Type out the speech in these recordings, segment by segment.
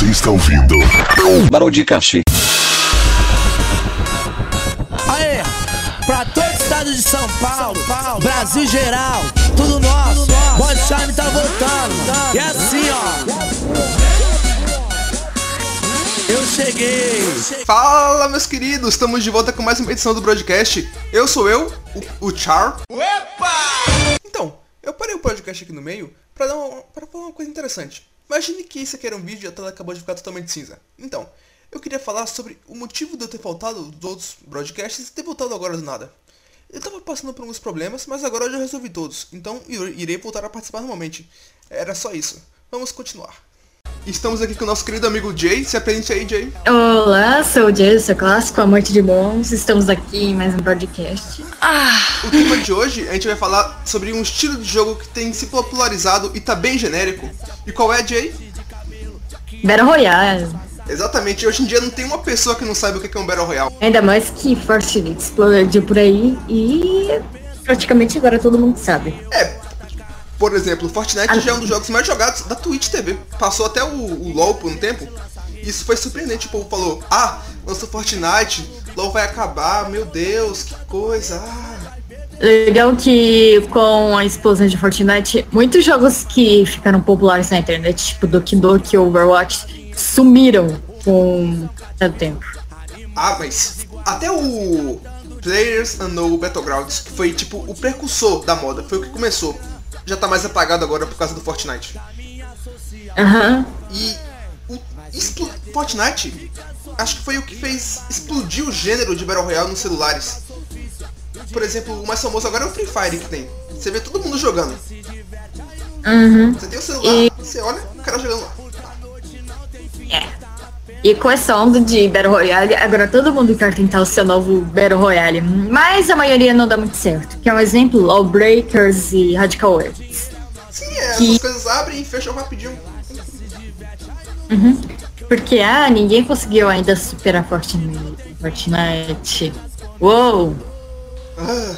Você está ouvindo Barão de Cachê. Aê, pra todo o estado de São Paulo, Brasil geral, tudo nosso. Boy Charme tá voltando. E é assim, ó. Eu cheguei. Fala, meus queridos! Estamos de volta com mais uma edição do broadcast. Eu sou eu, o, o Char. Então, eu parei o podcast aqui no meio pra, dar uma, pra falar uma coisa interessante. Imagine que isso aqui era um vídeo e a tela acabou de ficar totalmente cinza. Então, eu queria falar sobre o motivo de eu ter faltado dos outros broadcasts e ter voltado agora do nada. Eu tava passando por alguns problemas, mas agora eu já resolvi todos, então irei voltar a participar normalmente. Era só isso. Vamos continuar. Estamos aqui com o nosso querido amigo Jay. Se apresente aí, Jay. Olá, sou o Jay, sou clássico, amante de bons. Estamos aqui em mais um podcast. O tema de hoje a gente vai falar sobre um estilo de jogo que tem se popularizado e tá bem genérico. E qual é, Jay? Battle Royale. Exatamente, hoje em dia não tem uma pessoa que não saiba o que é um Battle Royale. Ainda mais que Fortnite explodiu por aí e praticamente agora todo mundo sabe. É, por exemplo, Fortnite já é um dos jogos mais jogados da Twitch TV. Passou até o, o LoL por um tempo. Isso foi surpreendente, o povo falou, ah, lançou Fortnite, LoL vai acabar, meu Deus, que coisa, ah. Legal que com a explosão de Fortnite, muitos jogos que ficaram populares na internet, tipo Doki Doki ou Overwatch, sumiram com o tempo. Ah, mas até o Players Unknown Battlegrounds, que foi tipo o precursor da moda, foi o que começou. Já tá mais apagado agora por causa do Fortnite. Aham. E o Fortnite acho que foi o que fez explodir o gênero de Battle Royale nos celulares. Por exemplo, o mais famoso agora é o Free Fire que tem. Você vê todo mundo jogando. Uhum. Você tem o celular, E- você olha o cara jogando lá. E com essa onda de Battle Royale, agora todo mundo quer tentar o seu novo Battle Royale. Mas a maioria não dá muito certo. Que é um exemplo, Lawbreakers e Radical Words. Sim, é, Que- coisas abrem e fecham rapidinho. Porque, ah, ninguém conseguiu ainda superar Fortnite. Fortnite. Uou! Ah,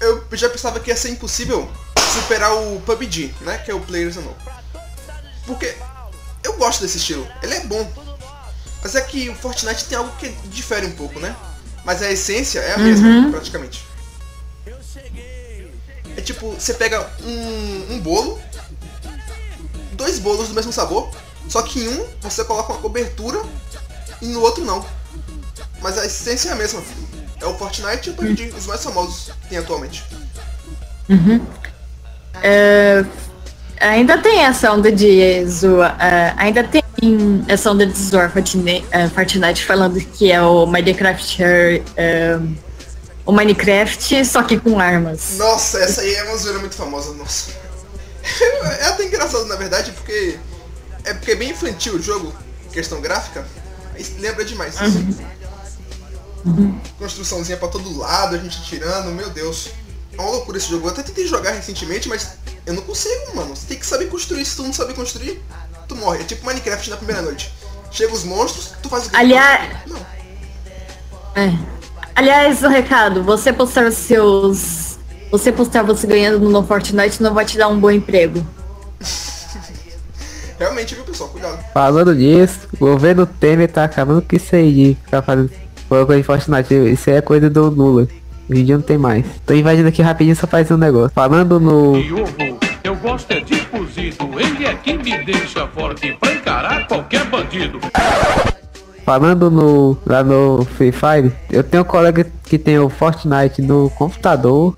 eu já pensava que ia ser impossível superar o PUBG, né? Que é o Players Unknown. Porque eu gosto desse estilo, ele é bom. Mas é que o Fortnite tem algo que difere um pouco, né? Mas a essência é a mesma, praticamente. É tipo, você pega um, um bolo, dois bolos do mesmo sabor, só que em um você coloca uma cobertura e no outro não. Mas a essência é a mesma. É o Fortnite e o PUBG, os mais famosos que tem atualmente. É, ainda tem essa onda de zoar. é, ainda tem essa onda de zoar Fortnite, é, falando que é o Minecraft. é, o Minecraft, só que com armas. Nossa, essa aí é uma zoeira muito famosa, nossa. É até engraçado na verdade, porque é porque é bem infantil o jogo, questão gráfica. Lembra demais. Construçãozinha pra todo lado, a gente tirando, meu Deus. É uma loucura esse jogo. Eu até tentei jogar recentemente, mas eu não consigo, mano. Você tem que saber construir. Se tu não sabe construir, tu morre. É tipo Minecraft na primeira noite. Chega os monstros, tu faz o que? Aliás- Não. É. Aliás, o recado, você postar os seus. Você postar você ganhando no Fortnite não vai te dar um bom emprego. Realmente, viu, pessoal? Cuidado. Falando nisso, o governo Temer tá acabando com isso aí de ficar fazendo coisa de Fortnite. Isso aí é coisa do Lula. Hoje em dia não tem mais. Tô invadindo aqui rapidinho só fazer um negócio. Falando no. Quem me deixa forte pra encarar qualquer bandido. Falando no. lá no Free Fire, eu tenho um colega que tem o Fortnite no computador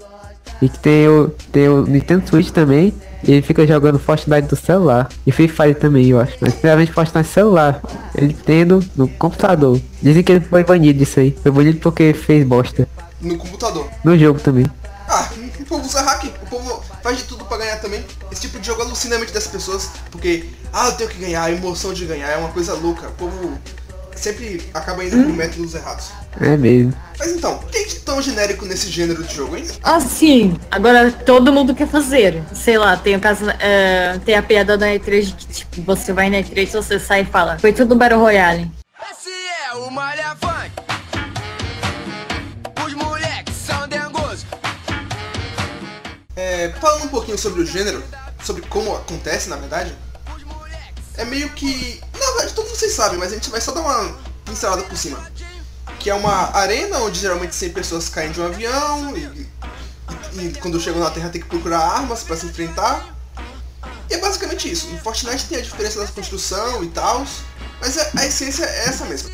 e que tem o, tem o Nintendo Switch também. E ele fica jogando Fortnite do celular. E Free Fire também, eu acho. Mas principalmente Fortnite celular. Ele tendo no computador. Dizem que ele foi banido disso aí. Foi banido porque fez bosta. No computador. No jogo também. Ah, o povo usa hack, o povo faz de tudo pra ganhar também. Esse tipo de jogo alucina a mente das pessoas, porque, ah, eu tenho que ganhar, a emoção de ganhar é uma coisa louca. O povo sempre acaba indo por métodos errados. É mesmo. Mas então, o que é de tão genérico nesse gênero de jogo, hein? Assim, agora todo mundo quer fazer. Sei lá, tem o caso. é, tem a piada da E3 de que, tipo, você vai na E3, você sai e fala. Foi tudo Battle Royale. Falando um pouquinho sobre o gênero, sobre como acontece na verdade, é meio que. Na verdade todos vocês sabem, mas a gente vai só dar uma pincelada por cima. Que é uma arena onde geralmente 100 pessoas caem de um avião e, e- e quando chegam na Terra tem que procurar armas pra se enfrentar. E é basicamente isso. No Fortnite tem a diferença da construção e tal, mas a, a essência é essa mesma.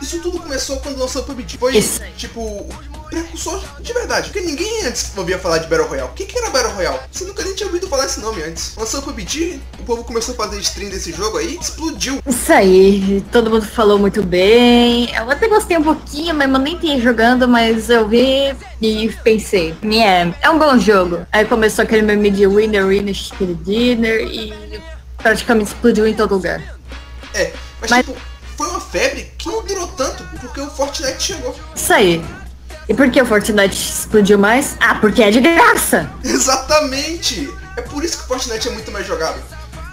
Isso tudo começou quando lançou o PUBG. Foi, Isso. tipo, precursor de verdade. Porque ninguém antes ouvia falar de Battle Royale. O que, que era Battle Royale? Você nunca nem tinha ouvido falar esse nome antes. Lançou o PUBG, o povo começou a fazer stream desse jogo aí, explodiu. Isso aí, todo mundo falou muito bem. Eu até gostei um pouquinho, mas eu nem tinha jogando, mas eu vi e pensei, é, é um bom jogo. Aí começou aquele meme de winner, winner, chicken dinner e praticamente explodiu em todo lugar. É, mas, Mas- tipo, foi uma febre que não durou tanto, porque o Fortnite chegou. Isso aí. E por que o Fortnite explodiu mais? Ah, porque é de graça. Exatamente! É por isso que o Fortnite é muito mais jogado.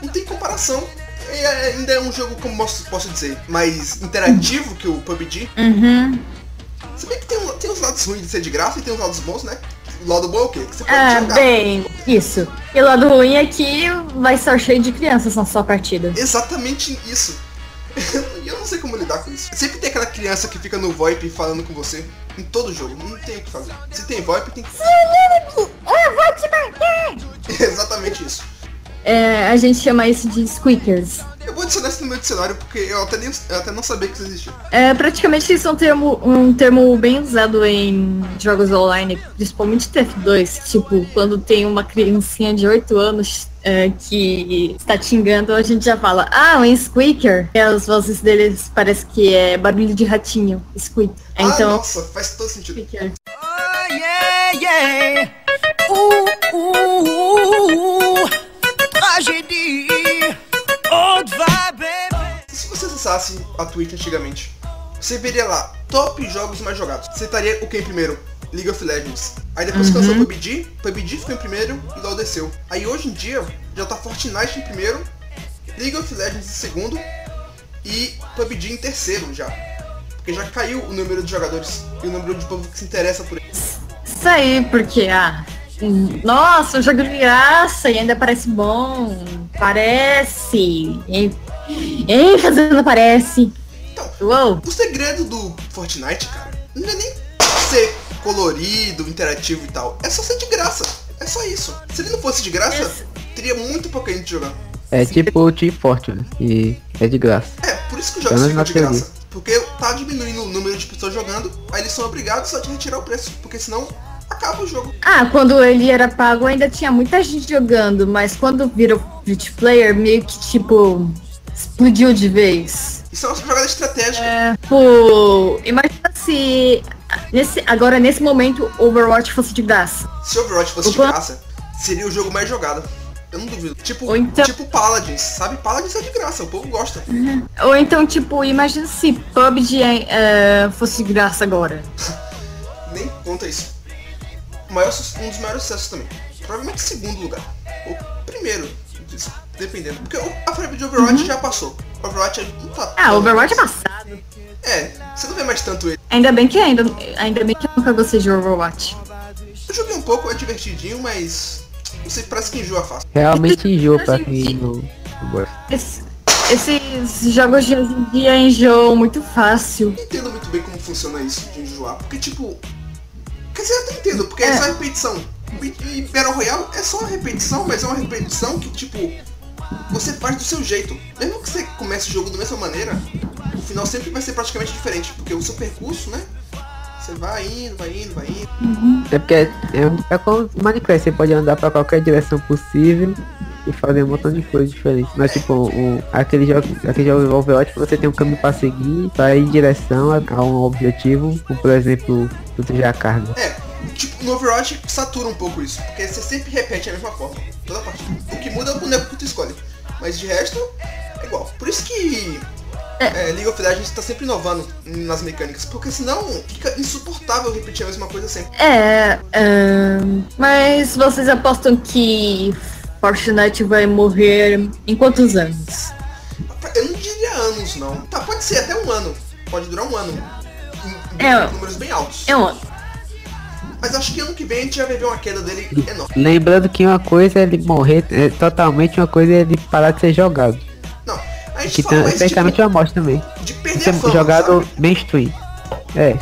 Não tem comparação. É, ainda é um jogo, como posso, posso dizer, mais interativo que o PUBG. Uhum. Se bem que tem, tem os lados ruins de ser de graça e tem os lados bons, né? O lado bom é o quê? Que você pode Ah, jogar. bem, isso. E o lado ruim é que vai estar cheio de crianças na sua partida. Exatamente isso. E eu não sei como lidar com isso. Sempre tem aquela criança que fica no VoIP falando com você. Em todo jogo. Não tem o que fazer. Se tem VoIP, tem que... Eu vou te! Exatamente isso. É, a gente chama isso de squeakers. Vou adicionar isso no meu dicionário porque eu até, nem, eu até não sabia que isso existia. É, praticamente isso é um termo, um termo bem usado em jogos online, principalmente TF2. Tipo, quando tem uma criancinha de 8 anos é, que está te engando, a gente já fala, ah, um squeaker. E as vozes deles parece que é barulho de ratinho, squeak. Ah, Então, nossa, faz todo sentido. squeaker. yeah, yeah. Twitch antigamente, você veria lá, top jogos mais jogados. Você estaria o que em primeiro? League of Legends. Aí depois que lançou o PUBG, PUBG ficou em primeiro e LoL desceu. Aí hoje em dia, já tá Fortnite em primeiro, League of Legends em segundo e PUBG em terceiro já. Porque já caiu o número de jogadores e o número de povo que se interessa por ele. Isso aí, porque, ah, nossa, um jogo de graça e ainda parece bom. Parece. Em fazendo parece. Então, Uou. O segredo do Fortnite, cara, não é nem ser colorido, interativo e tal. É só ser de graça. É só isso. Se ele não fosse de graça, Esse- teria muito pouca gente jogando. É tipo o Team Fortress, e é de graça. É, por isso que os jogos ficam de graça. Porque tá diminuindo o número de pessoas jogando, aí eles são obrigados a te retirar o preço. Porque senão acaba o jogo. Ah, quando ele era pago ainda tinha muita gente jogando, mas quando virou free player, meio que tipo explodiu de vez. Isso é uma jogada estratégica. É, pô, imagina se nesse, agora nesse momento Overwatch fosse de graça. Se Overwatch fosse de Opa. graça, seria o jogo mais jogado. Eu não duvido. Tipo, então- tipo Paladins, sabe? Paladins é de graça, o povo gosta. Ou então, tipo, imagina se PUBG é, fosse de graça agora. Nem conta isso. Maior um dos maiores sucessos também. Provavelmente segundo lugar. Ou primeiro, dependendo. Porque o- a febre de Overwatch já passou. Overwatch não tá. Uhum. Ah, tão- Overwatch é passado. É, você não vê mais tanto ele. Ainda bem que ainda, ainda bem que eu nunca gostei de Overwatch. Eu joguei um pouco, é divertidinho, mas. Não sei, parece que enjoa fácil. Realmente enjoa pra Gente. quem não, gosta. Esses jogos de hoje em dia enjoam muito fácil. não entendo muito bem como funciona isso de enjoar. Porque, tipo. Quer dizer, eu até entendo, porque é, É. só repetição. E Battle Royale é só uma repetição, mas é uma repetição que, tipo. Você faz do seu jeito. Mesmo que você comece o jogo da mesma maneira, o final sempre vai ser praticamente diferente. Porque o seu percurso, né? Você vai indo, vai indo, vai indo. É porque é, é, é como Minecraft, você pode andar pra qualquer direção possível e fazer um montão de coisas diferentes. Mas tipo, o, aquele jogo, aquele jogo Overwatch você tem um caminho pra seguir, pra ir em direção a, a um objetivo, como por exemplo, proteger a carga. É, tipo, no Overwatch satura um pouco isso. Porque você sempre repete a mesma forma. Toda partida. O que muda é o boneco que tu escolhe. Mas de resto, é igual. Por isso que é, League of Legends tá sempre inovando nas mecânicas. Porque senão fica insuportável repetir a mesma coisa sempre. É, ahn, mas vocês apostam que Fortnite vai morrer em quantos anos? Eu não diria anos, não. Tá, pode ser até um ano. Pode durar um ano. Em, em É. números bem altos. É um ano. Mas acho que ano que vem a gente já vai ver uma queda dele enorme. Lembrando que uma coisa é ele morrer é, totalmente, uma coisa é ele parar de ser jogado. Não, a gente que fala tem, de, tecnicamente eu mostro também. de perder a é fama, jogado sabe? mainstream. É.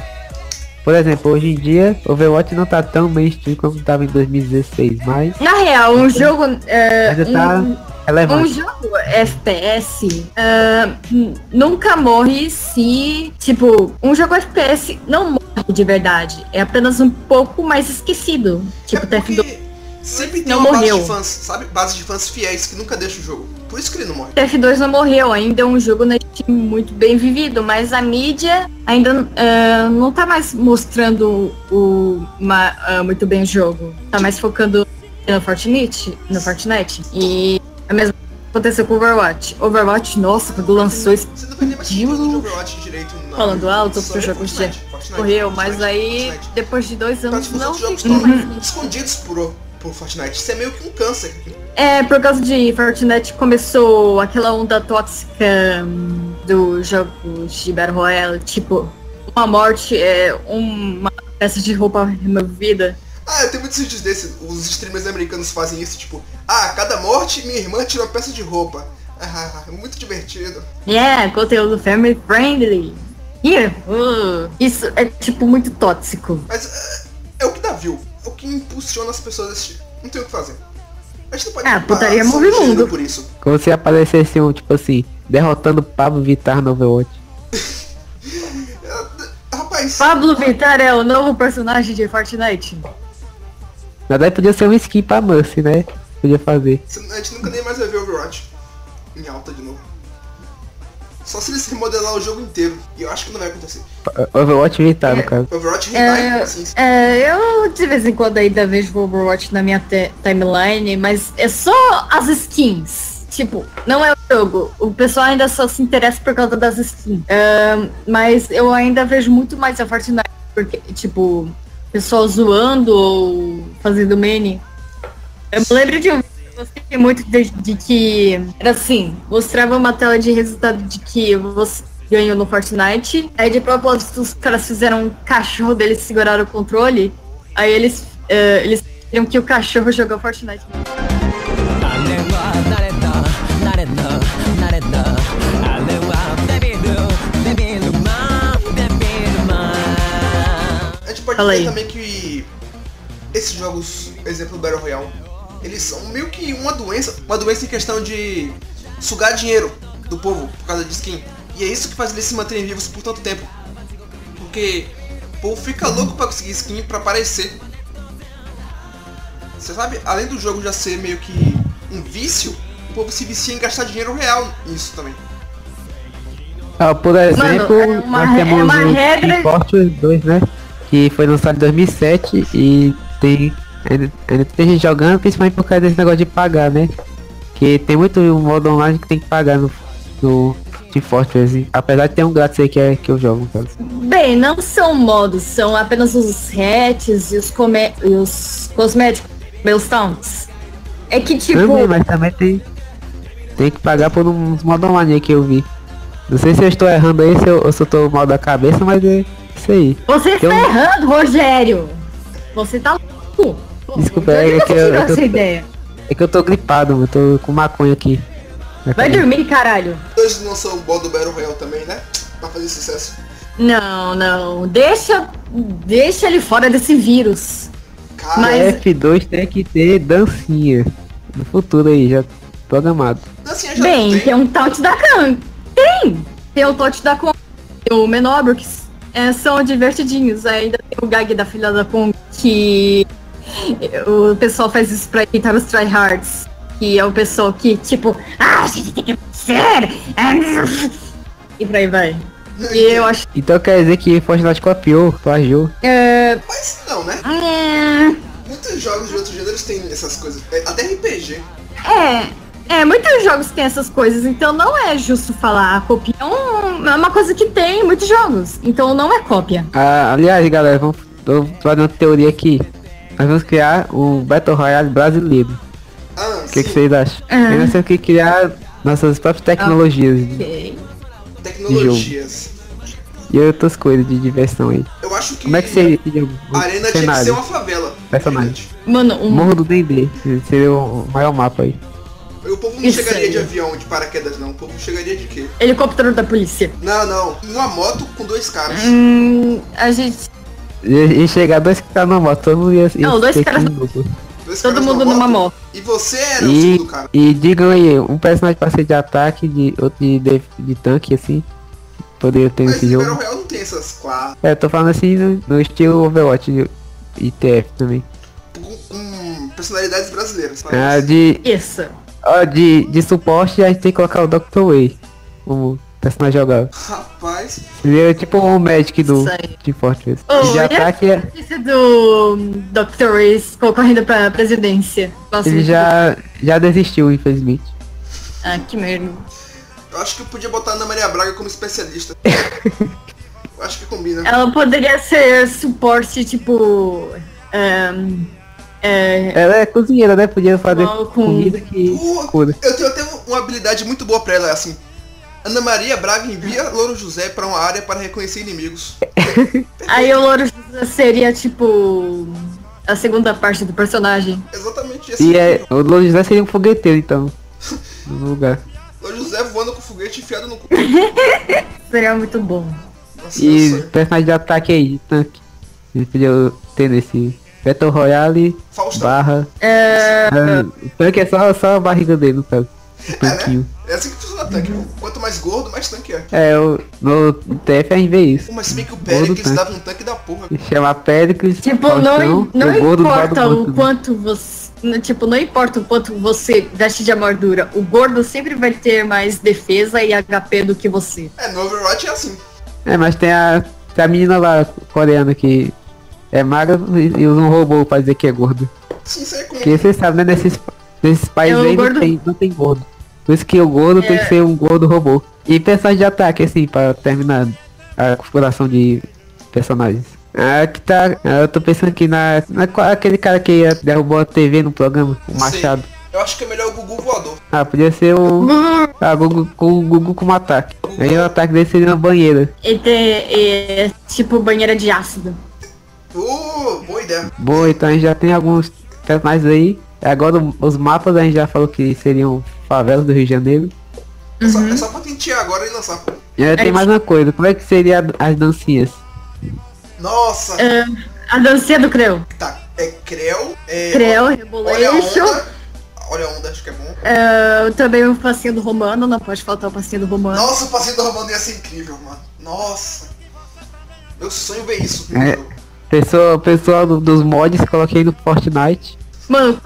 Por exemplo, hoje em dia, Overwatch não tá tão mainstream como tava em 2016, mas Na real, um jogo. é, ainda tá um, um relevante. jogo FPS ah, n- nunca morre se. Tipo, um jogo FPS não morre de verdade. É apenas um pouco mais esquecido. Tipo, é TF2. porque sempre tem não uma morreu. base de fãs, sabe? Base de fãs fiéis que nunca deixa o jogo. Por isso que ele não morre. TF2 não morreu, ainda é um jogo né, muito bem vivido, mas a mídia ainda ah, não tá mais mostrando o, ma- ah, muito bem o jogo. Tá mais focando no Fortnite, no Fortnite. E a mesma coisa aconteceu com Overwatch. Overwatch, nossa, quando lançou isso, Você não vai nem mais de Overwatch direito. Não. falando alto, Só é Fortnite, Fortnite, morreu, mas aí Fortnite. depois de dois anos não ficou mais. escondidos por, por Fortnite. Isso é meio que um câncer. É, por causa de Fortnite começou aquela onda tóxica hum, dos jogos de Battle Royale, tipo, uma morte é uma peça de roupa removida. Ah, tem muitos vídeos desses. Os streamers americanos fazem isso, tipo, ah, cada morte minha irmã tira uma peça de roupa. Ah, é muito divertido. Yeah, conteúdo family friendly. Yeah, uh, isso é tipo muito tóxico. Mas é, é o que dá view. É o que impulsiona as pessoas a assistir. Não tem o que fazer. A gente não pode Ah, putaria move mundo. por isso. Como se aparecesse um, tipo assim, derrotando Pablo Vittar no Overwatch. É, Rapaz, Pablo Vittar é o novo personagem de Fortnite. Na verdade podia ser um skin pra Mercy, né? Podia fazer. a gente nunca nem mais vai ver Overwatch em alta de novo. Só se eles remodelar o jogo inteiro. E eu acho que não vai acontecer. Overwatch no É. caso. Overwatch Revive, É, assim. é, eu de vez em quando ainda vejo Overwatch na minha timeline, mas é só as skins. Tipo, não é o jogo. O pessoal ainda só se interessa por causa das skins. É, mas eu ainda vejo muito mais a Fortnite, porque, tipo, pessoal zoando ou fazendo meme. Eu me lembro de um vídeo que eu gostei muito de, de que era assim, mostrava uma tela de resultado de que você ganhou no Fortnite. Aí de propósito os caras fizeram um cachorro deles segurar o controle. Aí eles, eh, eles queriam que o cachorro jogou Fortnite. Pode Fala dizer aí. também que esses jogos, exemplo do Battle Royale, eles são meio que uma doença, uma doença em questão de sugar dinheiro do povo por causa de skin. E é isso que faz eles se manterem vivos por tanto tempo. Porque o povo fica louco pra conseguir skin pra aparecer. Você sabe, além do jogo já ser meio que um vício, o povo se vicia em gastar dinheiro real nisso também. Ah, por exemplo, é uma nós temos é uma o regra- Team Fortress 2, né? Que foi lançado em 2007 e tem ainda, ainda tem gente jogando, principalmente por causa desse negócio de pagar, né? Que tem muito modo online que tem que pagar no, no Team Fortress, apesar de ter um grátis aí que, é, que eu jogo. Bem, não são modos, são apenas os hats e os, come e os cosméticos, meus towns. É que tipo. Também, mas também tem, tem que pagar por uns modo online aí que eu vi. Não sei se eu estou errando aí, se eu, se eu tô mal da cabeça, mas é isso aí. Você está Eu- errando, Rogério! Você tá louco! Desculpa, é você que eu- tirou eu tô- essa ideia? É que eu tô gripado, eu tô com maconha aqui. Vai dormir, caralho! Dois não são o bom do Battle Royale também, né? Pra fazer sucesso. Não, não. Deixa, deixa ele fora desse vírus. Cara, Mas- F2 tem que ter dancinha. No futuro aí, já programado. assim, já Bem, tem. tem um taunt da Khan. Tem! Tem o taunt da Kong. Tem o Menobro, que é, são divertidinhos. Ainda tem o gag da filha da Kong, que o pessoal faz isso pra irritar os tryhards. Que é o pessoal que, tipo, ah, a gente tem que ser. E por aí vai. E eu acho. Então quer dizer que Fortnite copiou, plagiou. É, Mas não, né? é, Muitos jogos de outros gêneros têm essas coisas. É, Até RPG. É, é, muitos jogos têm essas coisas, então não é justo falar a cópia. É, um- é uma coisa que tem em muitos jogos, então não é cópia. Ah, aliás, galera, vamos tô fazendo uma teoria aqui. Nós vamos criar um Battle Royale brasileiro. Ah, O que, que vocês acham? Ah. Nós temos que criar nossas próprias tecnologias Ok. Tecnologias. e outras coisas de diversão aí. Eu acho que Como é que seria a arena tinha que ser cenário? uma favela. Personagem. Mano, um, Morro do D&D, seria o maior mapa aí. O povo não Isso chegaria aí. de avião, de paraquedas, não. O povo chegaria de quê? Helicóptero da polícia. Não, não. Uma moto com dois caras. Hum, a gente. E, e chegar dois caras na moto, todo mundo ia, ia Não, dois caras. Dois Todo caras mundo numa moto. E você era o E, segundo cara. e digam aí, um personagem pra ser de ataque, de outro de, de, de tanque, assim. Poderia ter Mas em jogo. Battle Royale não tem essas quatro. É, eu tô falando assim no, no estilo Overwatch e- e TF também. Com, com personalidades brasileiras. sabe? Ah, de, Isso. Ó, de, de suporte a gente tem que colocar o Dr. Way como personagem jogável. Rapaz. Ele é tipo o Magic do aí. de Fortress. Oh, de ataque é, do Dr. Reese concorrendo pra presidência. Nossa, ele já, já desistiu, infelizmente. Ah, que merda. Eu acho que eu podia botar a Ana Maria Braga como especialista. eu acho que combina. Ela poderia ser suporte, tipo. ahn, é, Ela é cozinheira, né? Podia fazer Mal com- comida que Uh, eu tenho até uma habilidade muito boa pra ela, assim. Ana Maria Braga envia Louro José pra uma área para reconhecer inimigos. aí o Louro seria, tipo. A segunda parte do personagem. Exatamente esse E é, o Lourdes José seria um fogueteiro, então. No lugar. Louro José voando com foguete enfiado no cu. Seria muito bom. Nossa, E personagem de ataque aí, de tanque. Ele podia ter nesse Battle Royale Faustão. barra. É, o tanque é só, só a barriga dele, no caso. O tanquinho. É assim que funciona tanque. Quanto mais gordo, mais tanque é. É, o, no TF a gente vê isso. Pô, Mas se bem que o Pericles tanque. dava um tanque da porra. Chama Péricles. tipo, Faustão, não, não importa o quanto você. Tipo, não importa o quanto você veste de armadura. O gordo sempre vai ter mais defesa e HP do que você. É, no Overwatch é assim. É, mas tem a, tem a menina lá, coreana, que é magra e, usa um robô pra dizer que é gordo. Isso aí é comum. Porque você sabe, né, nesses, nesses países É, aí gordo- não, tem, não tem gordo. Por isso que o gordo tem É. que ser um gordo robô. E personagem de ataque, assim, pra terminar a configuração de personagens. Ah, que tá. ah, Eu tô pensando aqui na, na. qual- Aquele cara que ia- derrubou a TV no programa, o Sei. Machado. Eu acho que é melhor o Gugu voador. Ah, podia ser o. Ah, Gugu, com o Gugu como ataque. Aí o ataque dele seria na banheira. E tem, é, tipo, banheira de ácido. Uh, boa ideia. Bom, então a gente já tem alguns personagens aí. Agora os mapas a gente já falou que seriam favelas do Rio de Janeiro. É, só, Uhum. é só patentear agora e lançar. E ainda tem É. mais uma coisa, como é que seria as dancinhas? Nossa, É, a dancinha do Creu. tá. É Creu, é. Creu, Olha a Rebolation. onda. Olha a onda, acho que é bom. É, também o passinho do Romano, não pode faltar o passinho do Romano. Nossa, o passeio do Romano ia ser incrível, mano. Nossa. Meu sonho ver isso. É. meu. Pessoal, pessoal do- dos mods, coloquei no Fortnite. Mano,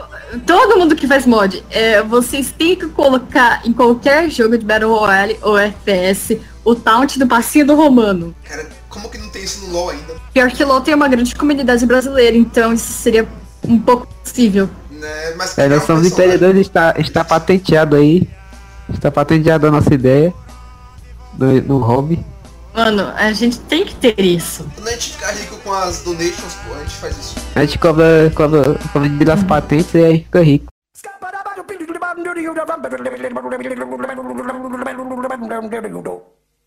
todo mundo que faz mod, é, vocês têm que colocar em qualquer jogo de Battle Royale ou FPS o taunt do passinho do Romano. Cara, como que não tem isso no LoL ainda? Pior que LoL tem uma grande comunidade brasileira, então isso seria um pouco possível. Né? Mas É, criar nós somos personagem- empreendedores, está, está patenteado aí. Está patenteado a nossa ideia. No, no hobby. Mano, a gente tem que ter isso. Quando a gente ficar rico com as donations, pô, a gente faz isso. A gente cobra, cobra, cobra de das patentes e aí fica rico.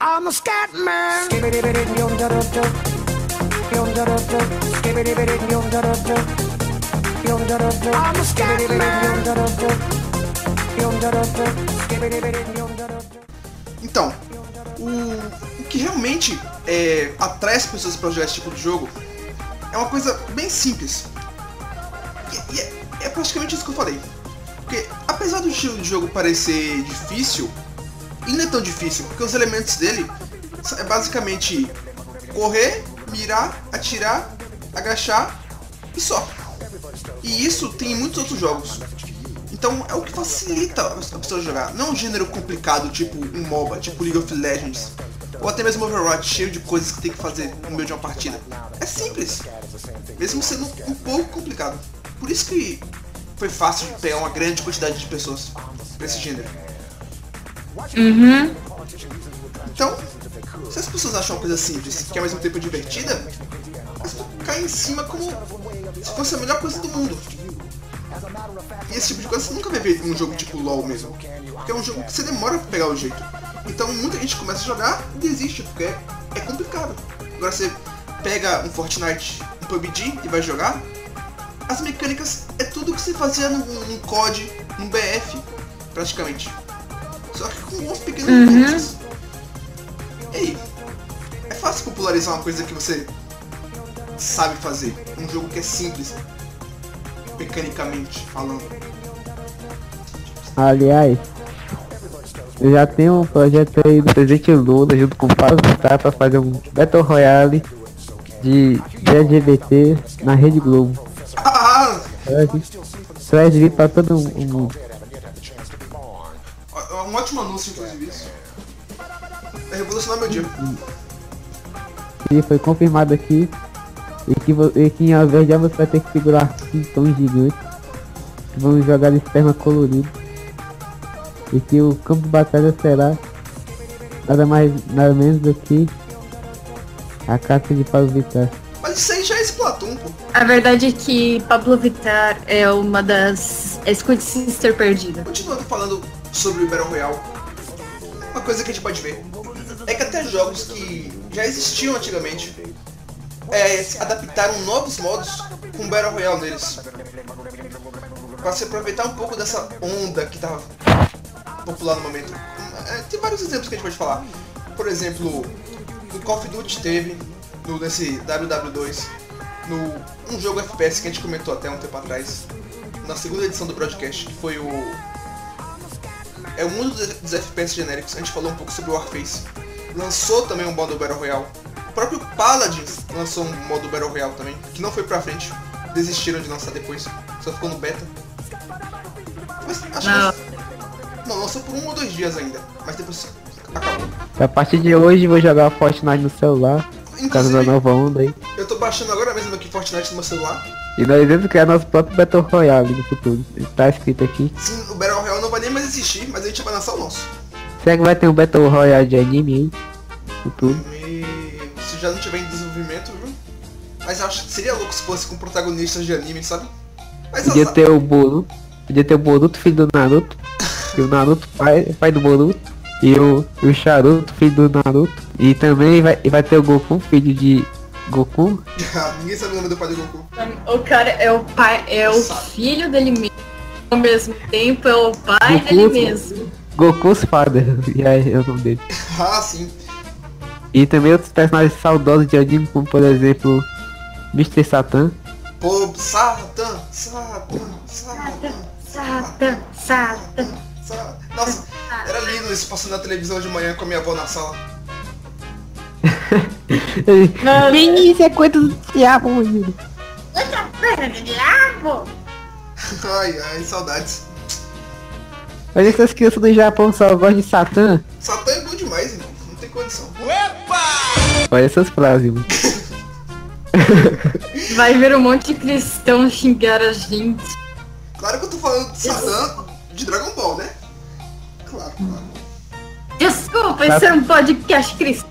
I'm a scat man. I'm a scat man. Então, o, o que realmente é, atrai as pessoas para jogar esse tipo de jogo é uma coisa bem simples. E, e é, é praticamente isso que eu falei. Porque apesar do estilo de jogo parecer difícil, ele não é tão difícil, porque os elementos dele é basicamente correr, mirar, atirar, agachar e só. E isso tem em muitos outros jogos. Então é o que facilita a pessoa jogar. Não é um gênero complicado, tipo um MOBA, tipo League of Legends. Ou até mesmo Overwatch, cheio de coisas que tem que fazer no meio de uma partida. É simples. Mesmo sendo um pouco complicado. Por isso que foi fácil de pegar uma grande quantidade de pessoas pra esse gênero. Então, se as pessoas acham uma coisa simples que ao mesmo tempo divertida, elas vão cair em cima como se fosse a melhor coisa do mundo. E esse tipo de coisa você nunca vai ver em um jogo tipo LoL mesmo. Porque é um jogo que você demora pra pegar o jeito. Então muita gente começa a jogar e desiste, porque é, complicado. Agora você pega um Fortnite, um PUBG e vai jogar, as mecânicas é tudo que você fazia num, num COD, num BF. praticamente. Só que com uns pequenos nuances. E aí? É fácil popularizar uma coisa que você sabe fazer. Um jogo que é simples, mecanicamente falando. Aliás, já tenho um projeto aí do Presidente Lula junto com o Paulo Vittar pra fazer um Battle Royale de LGBT na Rede Globo. Ah! Pra vir pra todo mundo. É um ótimo anúncio, inclusive, isso. É revolucionar meu dia. E foi confirmado aqui. E que, e que ao invés de você vai ter que segurar pintões gigantes. Vão jogar de esperma colorido. E que o campo de batalha será nada mais nada menos do que a casa de Paulo Vittar. Mas isso aí já é Splatoon, pô. A verdade é que Pablo Vittar é uma das é Squid Sister perdida. Continuando falando sobre o Battle Royale, uma coisa que a gente pode ver é que até jogos que já existiam antigamente é, adaptaram novos modos com Battle Royale neles. Pra se aproveitar um pouco dessa onda que tava popular no momento. É, tem vários exemplos que a gente pode falar. Por exemplo, no Call of Duty teve, no, nesse WW2, no um jogo FPS que a gente comentou até um tempo atrás, na segunda edição do broadcast, que foi o é o mundo dos- dos FPS genéricos. A gente falou um pouco sobre o Warface. Lançou também um modo Battle Royale. O próprio Paladins lançou um modo Battle Royale também, que não foi pra frente. Desistiram de lançar depois. Só ficou no beta. Mas acho Não. que. Não, lançou por um ou dois dias ainda. Mas depois acabou. A partir de hoje vou jogar Fortnite no celular. Por causa da Inclusive, nova onda aí. eu tô baixando agora mesmo aqui Fortnite no meu celular. E nós iremos criar nosso próprio Battle Royale no futuro. Tá escrito aqui. Sim, o Battle Royale não vai nem mais existir, mas a gente vai lançar o nosso. Será que vai ter um Battle Royale de anime aí? Futuro. E se já não tiver em desenvolvimento, viu? Mas acho que seria louco se fosse com protagonistas de anime, sabe? Mas Podia azar. ter o Boruto. Podia ter o Boruto, filho do Naruto. E o Naruto, pai, pai do Boruto. E o, e o Charuto, filho do Naruto. E também vai, e vai ter o Goku, filho de Goku. Ninguém sabe o nome do pai do Goku. O cara é o pai, é o filho dele mesmo. Ao mesmo tempo é o pai Goku, dele mesmo. Goku's father. E aí é o nome dele. Ah, sim. E também outros personagens saudosos de anime, como por exemplo Mr. Satan. Pô, Satan, Satan, Satan, Satan, Satan. Satan. Nossa, era lindo isso passando na televisão de manhã com a minha avó na sala. Vinícius é coisa do diabo, menino. Ai, ai, saudades. Olha essas crianças do Japão só gostam de Satã. Satan é bom demais, irmão. Não tem condição. Olha essas frases, mano. Vai ver um monte de cristão xingar a gente. Claro que eu tô falando de Satan de Dragon Ball, Desculpa, esse é um podcast cristão.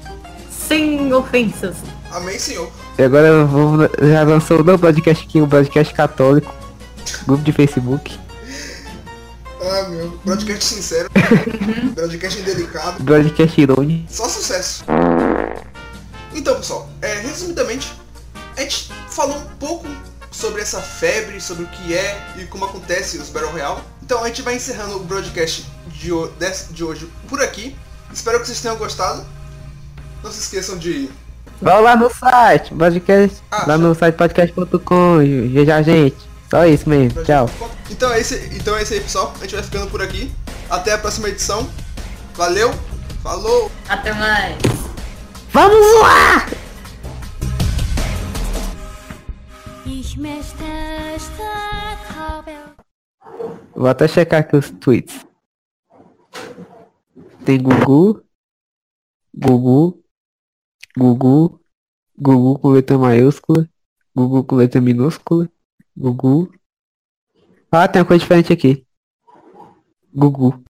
Sem ofensas. Amém, senhor. E agora eu vou, já lançou um novo podcast aqui, um podcast católico. Grupo de Facebook. Ah, meu. Broadcast sincero. Broadcast indelicado. Podcast irônico. Só sucesso. Então, pessoal, é, resumidamente, a gente falou um pouco sobre essa febre, sobre o que é e como acontece os Battle Royale. Então a gente vai encerrando o broadcast de, de hoje por aqui. Espero que vocês tenham gostado. Não se esqueçam de. Vai lá no site, podcast. Ah, lá no site podcast.com, veja a gente. Só isso mesmo, tchau. Então é, esse, então é isso aí, pessoal. A gente vai ficando por aqui. Até a próxima edição. Valeu. Falou. Até mais. Vamos lá! Vou até checar aqui os tweets. Tem Gugu, Gugu, Gugu, Gugu com letra maiúscula, Gugu com letra minúscula, Gugu. Ah, tem uma coisa diferente aqui. Gugu.